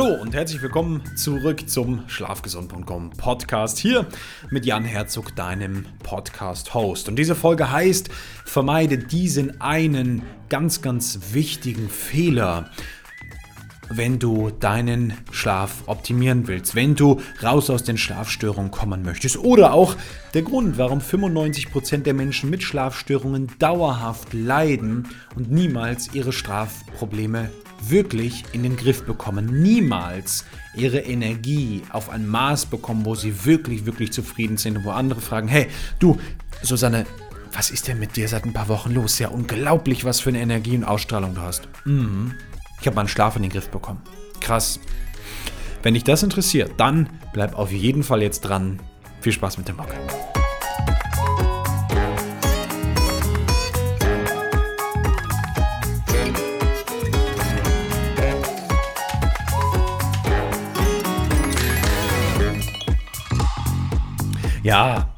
Hallo und herzlich willkommen zurück zum Schlafgesund.com Podcast hier mit Jan Herzog, deinem Podcast-Host. Und diese Folge heißt, vermeide diesen einen ganz, ganz wichtigen Fehler, wenn du deinen Schlaf optimieren willst, wenn du raus aus den Schlafstörungen kommen möchtest. Oder auch der Grund, warum 95% der Menschen mit Schlafstörungen dauerhaft leiden und niemals ihre Schlafprobleme wirklich in den Griff bekommen, niemals ihre Energie auf ein Maß bekommen, wo sie wirklich, wirklich zufrieden sind und wo andere fragen, hey, du, Susanne, was ist denn mit dir seit ein paar Wochen los? Ja, unglaublich, was für eine Energie und Ausstrahlung du hast. Mhm. Ich habe meinen Schlaf in den Griff bekommen. Krass. Wenn dich das interessiert, dann bleib auf jeden Fall jetzt dran. Viel Spaß mit dem Bock. Ja,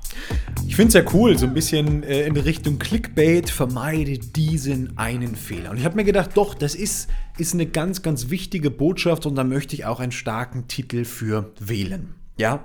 ich finde es ja cool, so ein bisschen äh, in Richtung Clickbait, vermeide diesen einen Fehler. Und ich habe mir gedacht, doch, das ist, ist eine ganz, ganz wichtige Botschaft und da möchte ich auch einen starken Titel für wählen. Ja,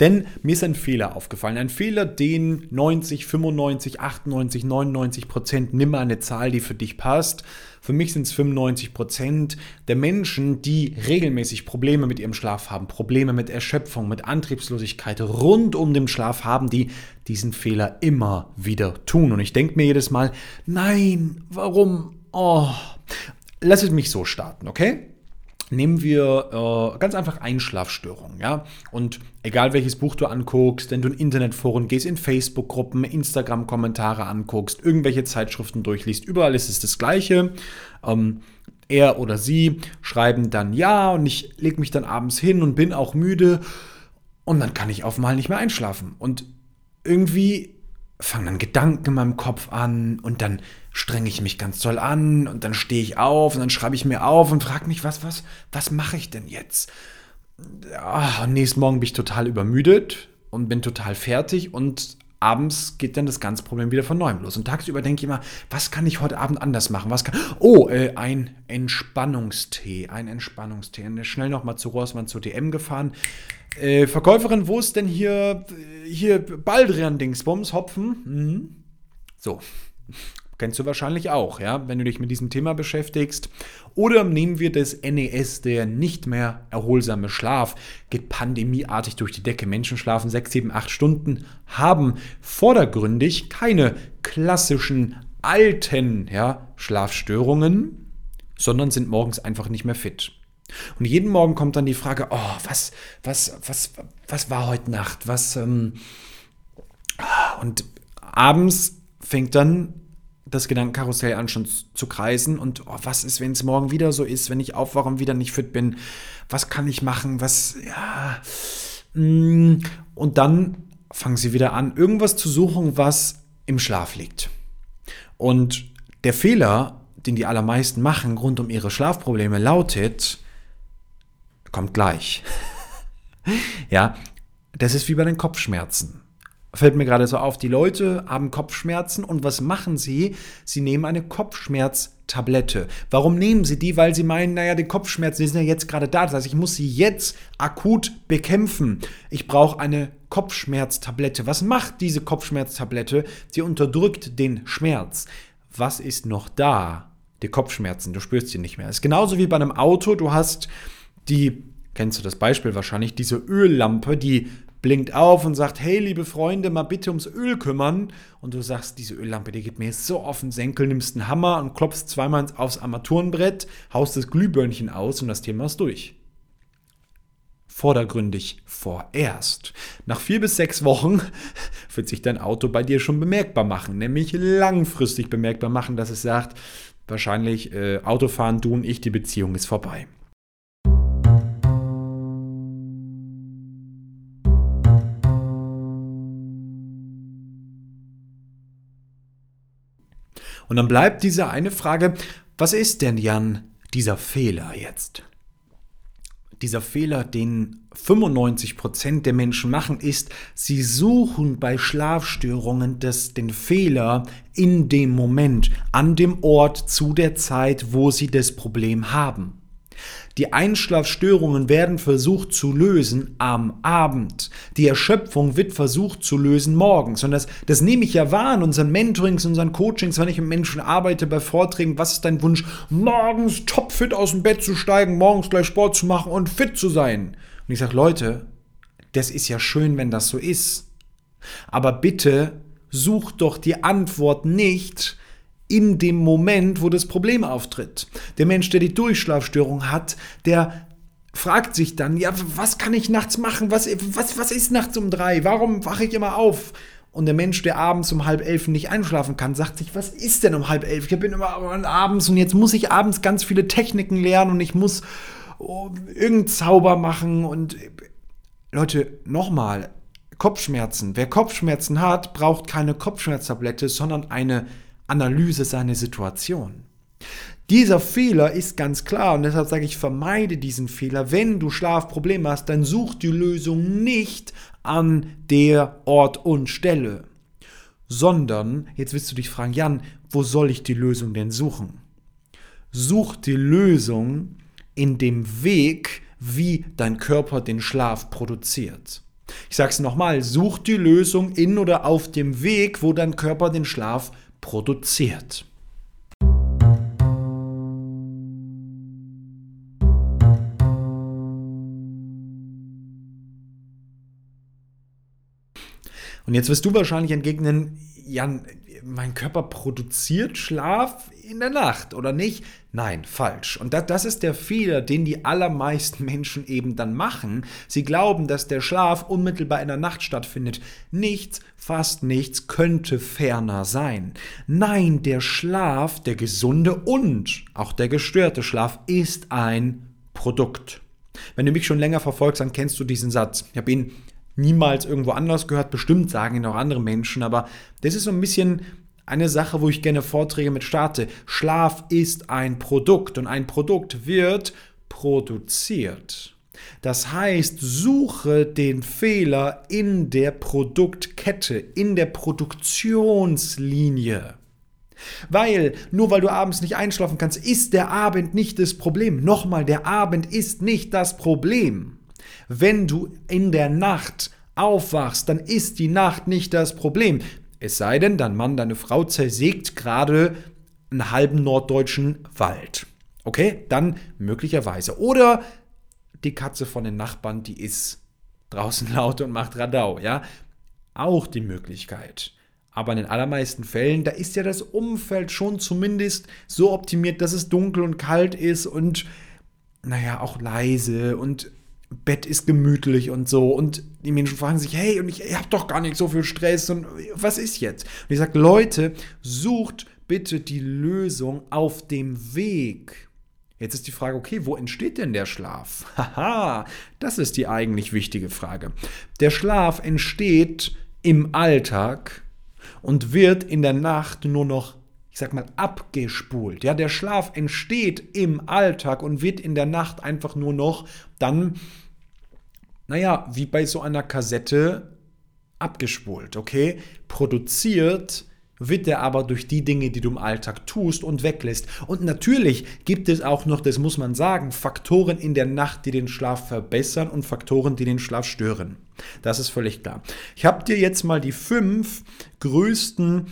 denn mir ist ein Fehler aufgefallen. Ein Fehler, den 90, 95, 98, 99 Prozent, nimm mal eine Zahl, die für dich passt. Für mich sind es 95 Prozent der Menschen, die regelmäßig Probleme mit ihrem Schlaf haben, Probleme mit Erschöpfung, mit Antriebslosigkeit rund um den Schlaf haben, die diesen Fehler immer wieder tun. Und ich denke mir jedes Mal, nein, warum? Oh, lass es mich so starten, okay? nehmen wir äh, ganz einfach Einschlafstörungen, ja. Und egal welches Buch du anguckst, wenn du in Internetforen gehst, in Facebook-Gruppen, Instagram-Kommentare anguckst, irgendwelche Zeitschriften durchliest, überall ist es das Gleiche. Ähm, er oder sie schreiben dann ja und ich lege mich dann abends hin und bin auch müde und dann kann ich auf einmal nicht mehr einschlafen. Und irgendwie fangen dann Gedanken in meinem Kopf an und dann strenge ich mich ganz toll an und dann stehe ich auf und dann schreibe ich mir auf und frage mich, was, was, was mache ich denn jetzt? Ja, und nächsten Morgen bin ich total übermüdet und bin total fertig und abends geht dann das ganze Problem wieder von neuem los. Und tagsüber denke ich immer, was kann ich heute Abend anders machen? Was kann, oh, äh, ein Entspannungstee, ein Entspannungstee. Und schnell nochmal zu Rossmann zur DM gefahren. Äh, Verkäuferin, wo ist denn hier, hier Baldrian-Dingsbums, Hopfen? Mhm. So. Kennst du wahrscheinlich auch, ja, wenn du dich mit diesem Thema beschäftigst. Oder nehmen wir das NES, der nicht mehr erholsame Schlaf, geht pandemieartig durch die Decke. Menschen schlafen 6, 7, 8 Stunden, haben vordergründig keine klassischen alten ja, Schlafstörungen, sondern sind morgens einfach nicht mehr fit. Und jeden Morgen kommt dann die Frage, oh, was, was, was, was war heute Nacht? Was, ähm, und abends fängt dann das Gedankenkarussell an schon zu kreisen und oh, was ist, wenn es morgen wieder so ist, wenn ich aufwache und wieder nicht fit bin? Was kann ich machen? Was, ja. Mm, und dann fangen sie wieder an, irgendwas zu suchen, was im Schlaf liegt. Und der Fehler, den die allermeisten machen rund um ihre Schlafprobleme, lautet, kommt gleich. ja, das ist wie bei den Kopfschmerzen fällt mir gerade so auf, die Leute haben Kopfschmerzen und was machen sie? Sie nehmen eine Kopfschmerztablette. Warum nehmen sie die? Weil sie meinen, naja, die Kopfschmerzen, die sind ja jetzt gerade da. Das heißt, ich muss sie jetzt akut bekämpfen. Ich brauche eine Kopfschmerztablette. Was macht diese Kopfschmerztablette? Sie unterdrückt den Schmerz. Was ist noch da? Die Kopfschmerzen, du spürst sie nicht mehr. Es ist genauso wie bei einem Auto, du hast die, kennst du das Beispiel wahrscheinlich, diese Öllampe, die blinkt auf und sagt, hey liebe Freunde, mal bitte ums Öl kümmern. Und du sagst, diese Öllampe, die geht mir so auf den Senkel, nimmst einen Hammer und klopfst zweimal aufs Armaturenbrett, haust das Glühbirnchen aus und das Thema ist durch. Vordergründig vorerst. Nach vier bis sechs Wochen wird sich dein Auto bei dir schon bemerkbar machen, nämlich langfristig bemerkbar machen, dass es sagt, wahrscheinlich äh, Autofahren, du und ich, die Beziehung ist vorbei. Und dann bleibt diese eine Frage, was ist denn, Jan, dieser Fehler jetzt? Dieser Fehler, den 95% der Menschen machen, ist, sie suchen bei Schlafstörungen das, den Fehler in dem Moment, an dem Ort, zu der Zeit, wo sie das Problem haben. Die Einschlafstörungen werden versucht zu lösen am Abend. Die Erschöpfung wird versucht zu lösen morgens. Und das, das nehme ich ja wahr in unseren Mentorings, unseren Coachings, wenn ich mit Menschen arbeite, bei Vorträgen. Was ist dein Wunsch? Morgens topfit aus dem Bett zu steigen, morgens gleich Sport zu machen und fit zu sein. Und ich sage, Leute, das ist ja schön, wenn das so ist. Aber bitte sucht doch die Antwort nicht in dem Moment, wo das Problem auftritt. Der Mensch, der die Durchschlafstörung hat, der fragt sich dann, ja, was kann ich nachts machen? Was, was, was ist nachts um drei? Warum wache ich immer auf? Und der Mensch, der abends um halb elf nicht einschlafen kann, sagt sich, was ist denn um halb elf? Ich bin immer abends und jetzt muss ich abends ganz viele Techniken lernen und ich muss oh, irgendeinen Zauber machen und Leute, nochmal, Kopfschmerzen. Wer Kopfschmerzen hat, braucht keine Kopfschmerztablette, sondern eine Analyse seiner Situation. Dieser Fehler ist ganz klar und deshalb sage ich, vermeide diesen Fehler. Wenn du Schlafprobleme hast, dann such die Lösung nicht an der Ort und Stelle, sondern, jetzt wirst du dich fragen, Jan, wo soll ich die Lösung denn suchen? Such die Lösung in dem Weg, wie dein Körper den Schlaf produziert. Ich sage es nochmal, such die Lösung in oder auf dem Weg, wo dein Körper den Schlaf produziert produziert. Und jetzt wirst du wahrscheinlich entgegnen, Jan, mein Körper produziert Schlaf in der Nacht, oder nicht? Nein, falsch. Und das, das ist der Fehler, den die allermeisten Menschen eben dann machen. Sie glauben, dass der Schlaf unmittelbar in der Nacht stattfindet. Nichts, fast nichts könnte ferner sein. Nein, der Schlaf, der gesunde und auch der gestörte Schlaf ist ein Produkt. Wenn du mich schon länger verfolgst, dann kennst du diesen Satz. Ich habe ihn niemals irgendwo anders gehört. Bestimmt sagen ihn auch andere Menschen, aber das ist so ein bisschen eine Sache, wo ich gerne Vorträge mit starte. Schlaf ist ein Produkt und ein Produkt wird produziert. Das heißt, suche den Fehler in der Produktkette, in der Produktionslinie. Weil, nur weil du abends nicht einschlafen kannst, ist der Abend nicht das Problem. Nochmal, der Abend ist nicht das Problem. Wenn du in der Nacht aufwachst, dann ist die Nacht nicht das Problem. Es sei denn, dein Mann, deine Frau zersägt gerade einen halben norddeutschen Wald. Okay, dann möglicherweise. Oder die Katze von den Nachbarn, die ist draußen laut und macht Radau, ja. Auch die Möglichkeit. Aber in den allermeisten Fällen, da ist ja das Umfeld schon zumindest so optimiert, dass es dunkel und kalt ist und, naja, auch leise und Bett ist gemütlich und so. Und die Menschen fragen sich, hey, und ich, ich habe doch gar nicht so viel Stress und was ist jetzt? Und ich sage, Leute, sucht bitte die Lösung auf dem Weg. Jetzt ist die Frage, okay, wo entsteht denn der Schlaf? Haha, das ist die eigentlich wichtige Frage. Der Schlaf entsteht im Alltag und wird in der Nacht nur noch ich sag mal, abgespult. Ja, der Schlaf entsteht im Alltag und wird in der Nacht einfach nur noch dann, naja, wie bei so einer Kassette abgespult, okay? Produziert wird er aber durch die Dinge, die du im Alltag tust und weglässt. Und natürlich gibt es auch noch, das muss man sagen, Faktoren in der Nacht, die den Schlaf verbessern und Faktoren, die den Schlaf stören. Das ist völlig klar. Ich habe dir jetzt mal die fünf größten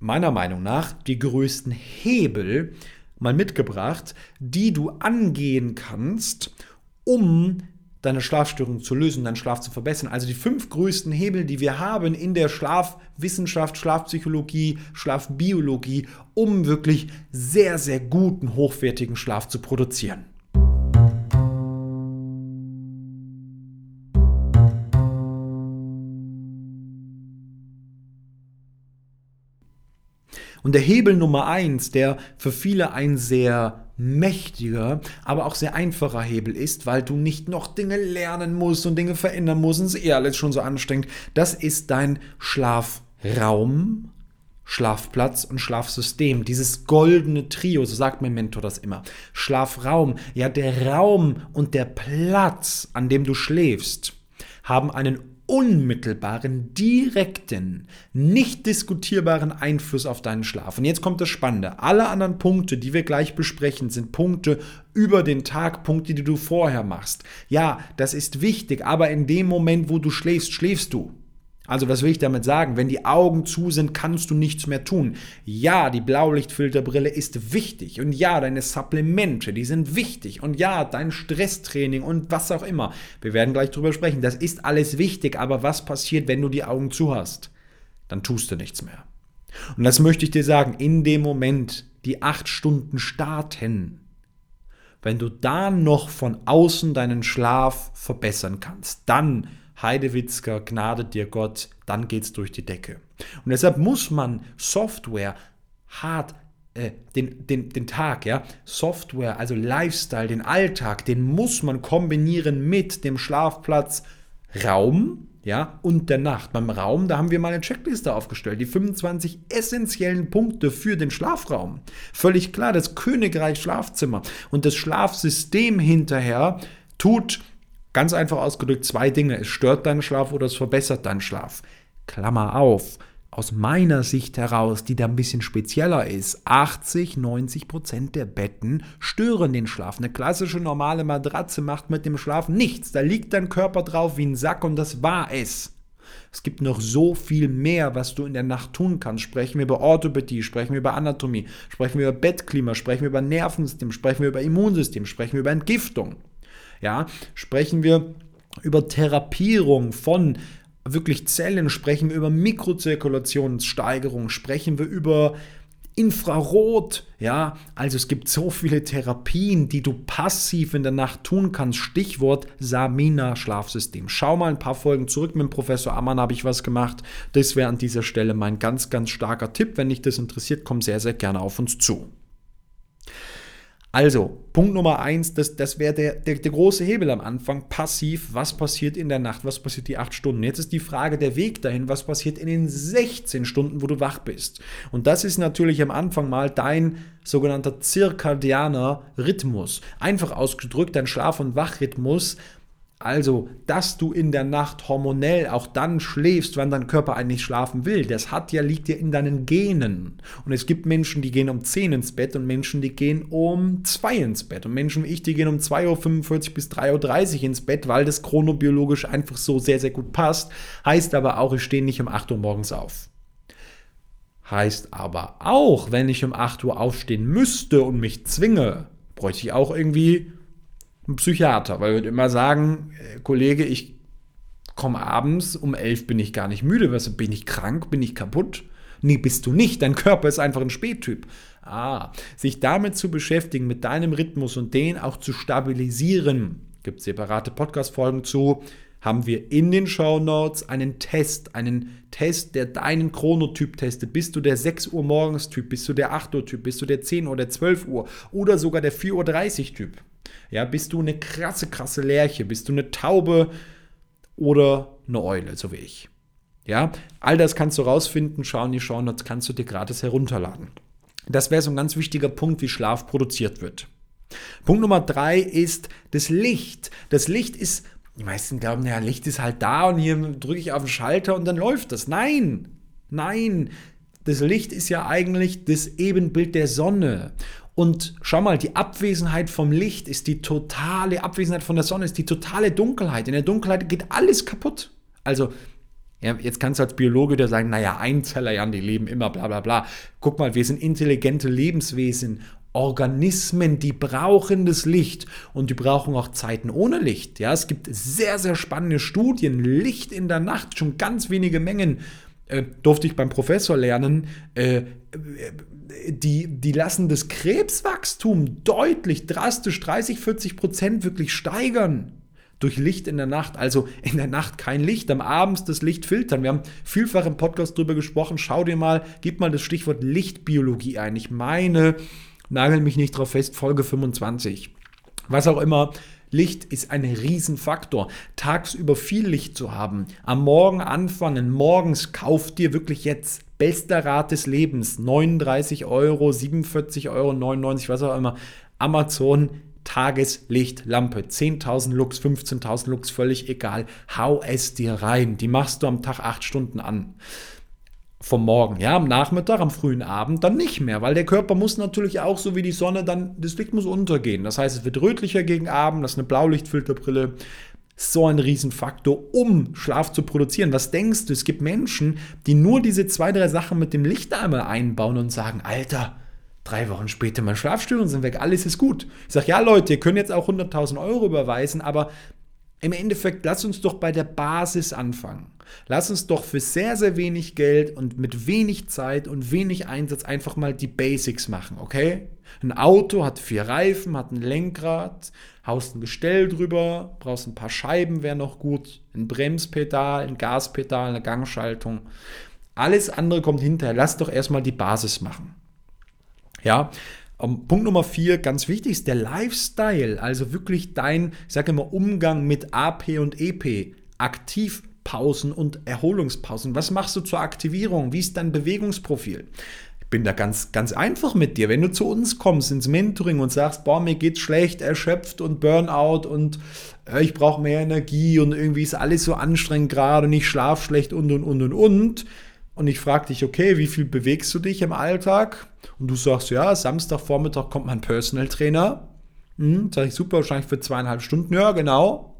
meiner Meinung nach die größten Hebel mal mitgebracht, die du angehen kannst, um deine Schlafstörung zu lösen, deinen Schlaf zu verbessern. Also die fünf größten Hebel, die wir haben in der Schlafwissenschaft, Schlafpsychologie, Schlafbiologie, um wirklich sehr, sehr guten, hochwertigen Schlaf zu produzieren. Und der Hebel Nummer eins, der für viele ein sehr mächtiger, aber auch sehr einfacher Hebel ist, weil du nicht noch Dinge lernen musst und Dinge verändern musst und es ist eh alles schon so anstrengend. Das ist dein Schlafraum, Schlafplatz und Schlafsystem. Dieses goldene Trio, so sagt mein Mentor das immer. Schlafraum, ja, der Raum und der Platz, an dem du schläfst, haben einen unmittelbaren, direkten, nicht diskutierbaren Einfluss auf deinen Schlaf. Und jetzt kommt das Spannende. Alle anderen Punkte, die wir gleich besprechen, sind Punkte über den Tag, Punkte, die du vorher machst. Ja, das ist wichtig, aber in dem Moment, wo du schläfst, schläfst du. Also was will ich damit sagen? Wenn die Augen zu sind, kannst du nichts mehr tun. Ja, die Blaulichtfilterbrille ist wichtig und ja, deine Supplemente, die sind wichtig und ja, dein Stresstraining und was auch immer. Wir werden gleich drüber sprechen. Das ist alles wichtig, aber was passiert, wenn du die Augen zu hast? Dann tust du nichts mehr. Und das möchte ich dir sagen, in dem Moment, die acht Stunden starten, wenn du da noch von außen deinen Schlaf verbessern kannst, dann Heidewitzka, Gnade dir Gott, dann geht's durch die Decke. Und deshalb muss man Software hart äh, den, den, den Tag, ja, Software, also Lifestyle, den Alltag, den muss man kombinieren mit dem Schlafplatz, Raum, ja, und der Nacht. Beim Raum, da haben wir mal eine Checkliste aufgestellt, die 25 essentiellen Punkte für den Schlafraum. Völlig klar, das Königreich Schlafzimmer und das Schlafsystem hinterher tut Ganz einfach ausgedrückt zwei Dinge. Es stört deinen Schlaf oder es verbessert deinen Schlaf. Klammer auf. Aus meiner Sicht heraus, die da ein bisschen spezieller ist, 80, 90 Prozent der Betten stören den Schlaf. Eine klassische normale Matratze macht mit dem Schlaf nichts. Da liegt dein Körper drauf wie ein Sack und das war es. Es gibt noch so viel mehr, was du in der Nacht tun kannst. Sprechen wir über Orthopädie, sprechen wir über Anatomie, sprechen wir über Bettklima, sprechen wir über Nervensystem, sprechen wir über Immunsystem, sprechen wir über Entgiftung. Ja, sprechen wir über Therapierung von wirklich Zellen, sprechen wir über Mikrozirkulationssteigerung, sprechen wir über Infrarot, ja, also es gibt so viele Therapien, die du passiv in der Nacht tun kannst. Stichwort Samina Schlafsystem. Schau mal ein paar Folgen zurück mit dem Professor Ammann habe ich was gemacht. Das wäre an dieser Stelle mein ganz ganz starker Tipp. Wenn dich das interessiert, komm sehr sehr gerne auf uns zu. Also, Punkt Nummer eins, das, das wäre der, der, der, große Hebel am Anfang. Passiv, was passiert in der Nacht, was passiert die acht Stunden? Jetzt ist die Frage der Weg dahin, was passiert in den 16 Stunden, wo du wach bist? Und das ist natürlich am Anfang mal dein sogenannter zirkadianer Rhythmus. Einfach ausgedrückt, dein Schlaf- und Wachrhythmus also, dass du in der Nacht hormonell auch dann schläfst, wann dein Körper eigentlich schlafen will, das hat ja, liegt ja in deinen Genen. Und es gibt Menschen, die gehen um 10 ins Bett und Menschen, die gehen um 2 ins Bett. Und Menschen wie ich, die gehen um 2.45 Uhr bis 3.30 Uhr ins Bett, weil das chronobiologisch einfach so sehr, sehr gut passt. Heißt aber auch, ich stehe nicht um 8 Uhr morgens auf. Heißt aber auch, wenn ich um 8 Uhr aufstehen müsste und mich zwinge, bräuchte ich auch irgendwie ein Psychiater, weil wird immer sagen, äh, Kollege, ich komme abends, um elf bin ich gar nicht müde, was, bin ich krank, bin ich kaputt? Nee, bist du nicht, dein Körper ist einfach ein Spättyp. Ah, sich damit zu beschäftigen, mit deinem Rhythmus und den auch zu stabilisieren, gibt separate Podcast-Folgen zu, haben wir in den Show Notes einen Test, einen Test, der deinen Chronotyp testet. Bist du der 6 Uhr morgens Typ, bist du der 8 Uhr Typ, bist du der 10 Uhr, der 12 Uhr oder sogar der 4.30 Uhr Typ? Ja, bist du eine krasse, krasse Lerche? Bist du eine Taube oder eine Eule, so wie ich? Ja, all das kannst du rausfinden, schauen die Show Notes kannst du dir gratis herunterladen. Das wäre so ein ganz wichtiger Punkt, wie Schlaf produziert wird. Punkt Nummer drei ist das Licht. Das Licht ist, die meisten glauben, ja, Licht ist halt da und hier drücke ich auf den Schalter und dann läuft das. Nein, nein. Das Licht ist ja eigentlich das Ebenbild der Sonne. Und schau mal, die Abwesenheit vom Licht ist die totale Abwesenheit von der Sonne, ist die totale Dunkelheit. In der Dunkelheit geht alles kaputt. Also, ja, jetzt kannst du als Biologe dir sagen, naja, Einzeller, ja, die leben immer, bla bla bla. Guck mal, wir sind intelligente Lebenswesen, Organismen, die brauchen das Licht und die brauchen auch Zeiten ohne Licht. Ja, es gibt sehr, sehr spannende Studien. Licht in der Nacht, schon ganz wenige Mengen. Äh, durfte ich beim Professor lernen. Äh, die, die lassen das Krebswachstum deutlich, drastisch 30, 40 Prozent wirklich steigern durch Licht in der Nacht. Also in der Nacht kein Licht, am Abend das Licht filtern. Wir haben vielfach im Podcast darüber gesprochen. Schau dir mal, gib mal das Stichwort Lichtbiologie ein. Ich meine, nagel mich nicht drauf fest, Folge 25. Was auch immer, Licht ist ein Riesenfaktor. Tagsüber viel Licht zu haben, am Morgen anfangen, morgens kauf dir wirklich jetzt bester Rat des Lebens, 39 Euro, 47 Euro, 99, was auch immer, Amazon Tageslichtlampe. 10.000 Lux, 15.000 Lux, völlig egal. Hau es dir rein. Die machst du am Tag acht Stunden an vom Morgen, ja, am Nachmittag, am frühen Abend dann nicht mehr, weil der Körper muss natürlich auch so wie die Sonne dann, das Licht muss untergehen. Das heißt, es wird rötlicher gegen Abend, das ist eine Blaulichtfilterbrille. So ein Riesenfaktor, um Schlaf zu produzieren. Was denkst du? Es gibt Menschen, die nur diese zwei, drei Sachen mit dem Licht einmal einbauen und sagen, Alter, drei Wochen später meine Schlafstörungen sind weg, alles ist gut. Ich sage, ja Leute, ihr könnt jetzt auch 100.000 Euro überweisen, aber im Endeffekt, lass uns doch bei der Basis anfangen. Lass uns doch für sehr, sehr wenig Geld und mit wenig Zeit und wenig Einsatz einfach mal die Basics machen, okay? Ein Auto hat vier Reifen, hat ein Lenkrad, haust ein Gestell drüber, brauchst ein paar Scheiben, wäre noch gut, ein Bremspedal, ein Gaspedal, eine Gangschaltung. Alles andere kommt hinterher. Lass doch erstmal die Basis machen. Ja, um, Punkt Nummer vier, ganz wichtig, ist der Lifestyle, also wirklich dein, ich sage immer, Umgang mit AP und EP, Aktivpausen und Erholungspausen. Was machst du zur Aktivierung? Wie ist dein Bewegungsprofil? Ich bin da ganz, ganz einfach mit dir. Wenn du zu uns kommst ins Mentoring und sagst, boah, mir geht's schlecht, erschöpft und Burnout und äh, ich brauche mehr Energie und irgendwie ist alles so anstrengend gerade und ich schlafe schlecht und und und und und und ich frage dich, okay, wie viel bewegst du dich im Alltag? Und du sagst, ja, Samstagvormittag kommt mein Personal Trainer. Hm, sag ich, super, wahrscheinlich für zweieinhalb Stunden. Ja, genau.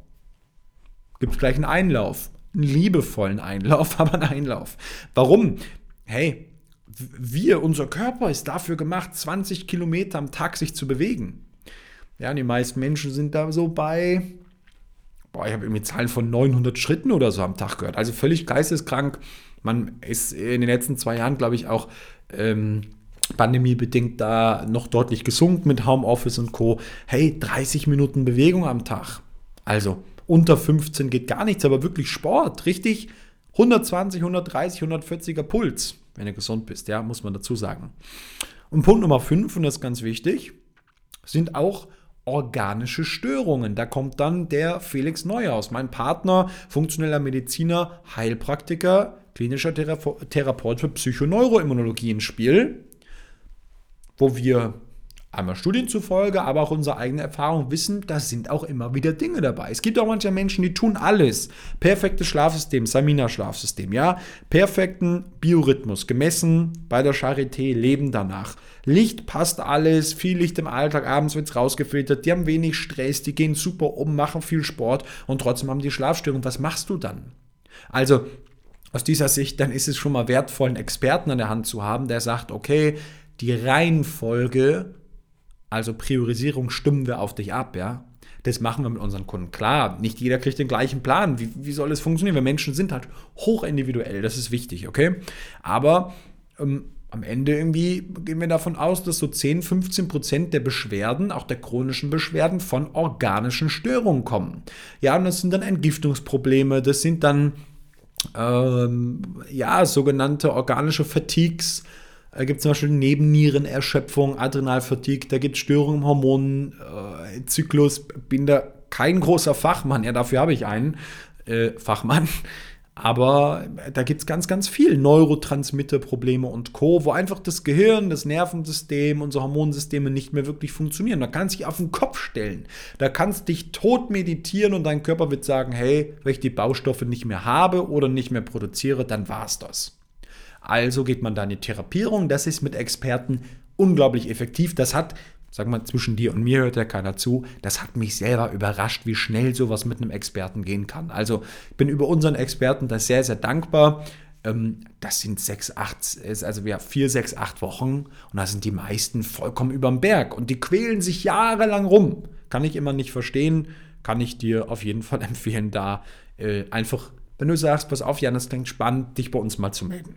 Gibt es gleich einen Einlauf. Einen liebevollen Einlauf, aber einen Einlauf. Warum? Hey, wir, unser Körper ist dafür gemacht, 20 Kilometer am Tag sich zu bewegen. Ja, die meisten Menschen sind da so bei, boah, ich habe irgendwie Zahlen von 900 Schritten oder so am Tag gehört. Also völlig geisteskrank man ist in den letzten zwei Jahren, glaube ich, auch ähm, pandemiebedingt da noch deutlich gesunken mit Homeoffice und Co. Hey, 30 Minuten Bewegung am Tag. Also unter 15 geht gar nichts, aber wirklich Sport, richtig 120, 130, 140er Puls, wenn du gesund bist, ja, muss man dazu sagen. Und Punkt Nummer 5, und das ist ganz wichtig, sind auch organische Störungen. Da kommt dann der Felix Neuhaus, mein Partner, funktioneller Mediziner, Heilpraktiker, klinischer Therapeut für Psychoneuroimmunologie ins Spiel, wo wir einmal Studien zufolge, aber auch unsere eigene Erfahrung wissen, da sind auch immer wieder Dinge dabei. Es gibt auch manche Menschen, die tun alles. Perfektes Schlafsystem, Samina-Schlafsystem, ja. Perfekten Biorhythmus, gemessen bei der Charité, leben danach. Licht passt alles, viel Licht im Alltag, abends wird es rausgefiltert, die haben wenig Stress, die gehen super um, machen viel Sport und trotzdem haben die Schlafstörungen. Was machst du dann? Also aus dieser Sicht, dann ist es schon mal wertvoll, einen Experten an der Hand zu haben, der sagt, okay, die Reihenfolge, also Priorisierung, stimmen wir auf dich ab, ja. Das machen wir mit unseren Kunden. Klar, nicht jeder kriegt den gleichen Plan. Wie, wie soll es funktionieren? Wir Menschen sind halt hochindividuell, das ist wichtig, okay? Aber ähm, am Ende irgendwie gehen wir davon aus, dass so 10, 15 Prozent der Beschwerden, auch der chronischen Beschwerden, von organischen Störungen kommen. Ja, und das sind dann Entgiftungsprobleme, das sind dann ähm, ja, sogenannte organische Fatigues. Da gibt es zum Beispiel Nebennierenerschöpfung, Adrenalfatigue, da gibt es Störungen im Hormonzyklus. Äh, Bin da kein großer Fachmann, ja, dafür habe ich einen äh, Fachmann. Aber da gibt es ganz, ganz viel Neurotransmitterprobleme und Co., wo einfach das Gehirn, das Nervensystem, unsere Hormonsysteme nicht mehr wirklich funktionieren. Da kannst du dich auf den Kopf stellen. Da kannst du dich tot meditieren und dein Körper wird sagen, hey, wenn ich die Baustoffe nicht mehr habe oder nicht mehr produziere, dann war es das. Also geht man da in die Therapierung. Das ist mit Experten unglaublich effektiv. Das hat sag mal, zwischen dir und mir hört ja keiner zu. Das hat mich selber überrascht, wie schnell sowas mit einem Experten gehen kann. Also ich bin über unseren Experten da sehr, sehr dankbar. Ähm, das sind sechs, acht, also wir haben vier, sechs, acht Wochen und da sind die meisten vollkommen überm Berg und die quälen sich jahrelang rum. Kann ich immer nicht verstehen, kann ich dir auf jeden Fall empfehlen, da äh, einfach, wenn du sagst, pass auf, Jan, das klingt spannend, dich bei uns mal zu melden.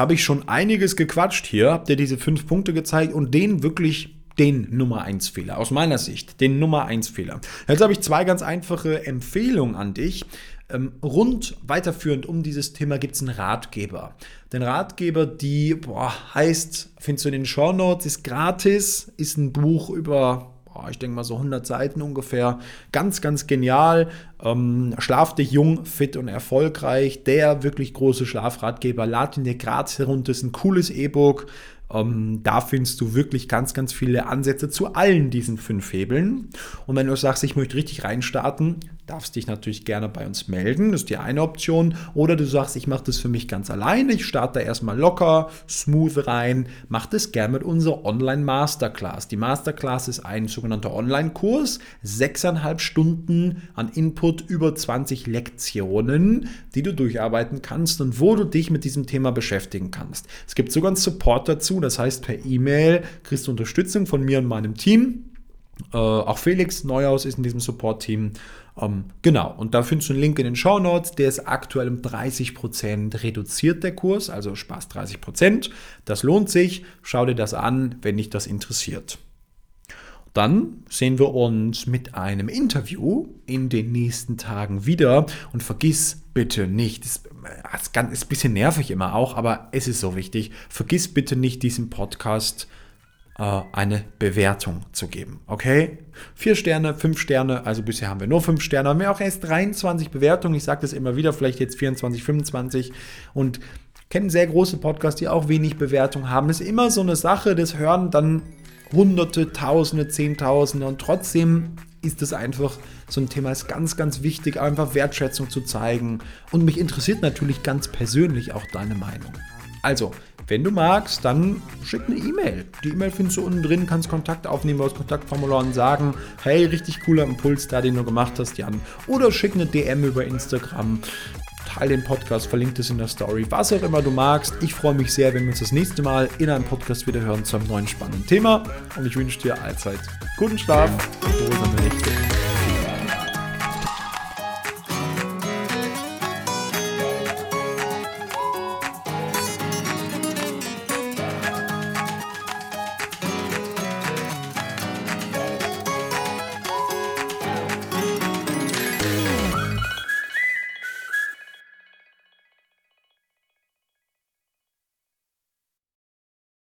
Habe ich schon einiges gequatscht hier, habt ihr diese fünf Punkte gezeigt und den wirklich den Nummer 1 Fehler, aus meiner Sicht, den Nummer 1 Fehler. Jetzt habe ich zwei ganz einfache Empfehlungen an dich. Ähm, rund weiterführend um dieses Thema gibt es einen Ratgeber. Den Ratgeber, die boah, heißt, findest du in den Show Notes, ist gratis, ist ein Buch über ich denke mal so 100 Seiten ungefähr. Ganz, ganz genial. Ähm, Schlaf dich jung, fit und erfolgreich. Der wirklich große Schlafratgeber. Lad ihn dir gratis herunter. Ist ein cooles E-Book. Ähm, da findest du wirklich ganz, ganz viele Ansätze zu allen diesen fünf Hebeln. Und wenn du sagst, ich möchte richtig reinstarten, darfst dich natürlich gerne bei uns melden. Das ist die eine Option. Oder du sagst, ich mache das für mich ganz alleine. Ich starte da erstmal locker, smooth rein. Mach das gerne mit unserer Online-Masterclass. Die Masterclass ist ein sogenannter Online-Kurs. Sechseinhalb Stunden an Input, über 20 Lektionen, die du durcharbeiten kannst und wo du dich mit diesem Thema beschäftigen kannst. Es gibt sogar einen Support dazu. Das heißt, per E-Mail kriegst du Unterstützung von mir und meinem Team. Äh, auch Felix Neuhaus ist in diesem Support-Team. Ähm, genau, und da findest du einen Link in den Show Notes. Der ist aktuell um 30% reduziert, der Kurs, also Spaß 30%. Das lohnt sich. Schau dir das an, wenn dich das interessiert. Dann sehen wir uns mit einem Interview in den nächsten Tagen wieder. Und vergiss bitte nicht, es ist ein bisschen nervig immer auch, aber es ist so wichtig, vergiss bitte nicht diesen Podcast äh, eine Bewertung zu geben. Okay? Vier Sterne, fünf Sterne, also bisher haben wir nur fünf Sterne, haben wir auch erst 23 Bewertungen. Ich sage das immer wieder, vielleicht jetzt 24, 25 und kennen sehr große Podcasts, die auch wenig Bewertung haben. Das ist immer so eine Sache, das hören dann Hunderte, Tausende, Zehntausende und trotzdem ist es einfach so ein Thema, ist ganz, ganz wichtig, einfach Wertschätzung zu zeigen. Und mich interessiert natürlich ganz persönlich auch deine Meinung. Also, wenn du magst, dann schick eine E-Mail. Die E-Mail findest du unten drin, kannst Kontakt aufnehmen aus Kontaktformular und sagen, hey, richtig cooler Impuls da, den du gemacht hast, Jan. Oder schick eine DM über Instagram. Teil den Podcast, verlinkt es in der Story, was auch immer du magst. Ich freue mich sehr, wenn wir uns das nächste Mal in einem Podcast wieder hören zu einem neuen spannenden Thema. Und ich wünsche dir allzeit guten Schlaf und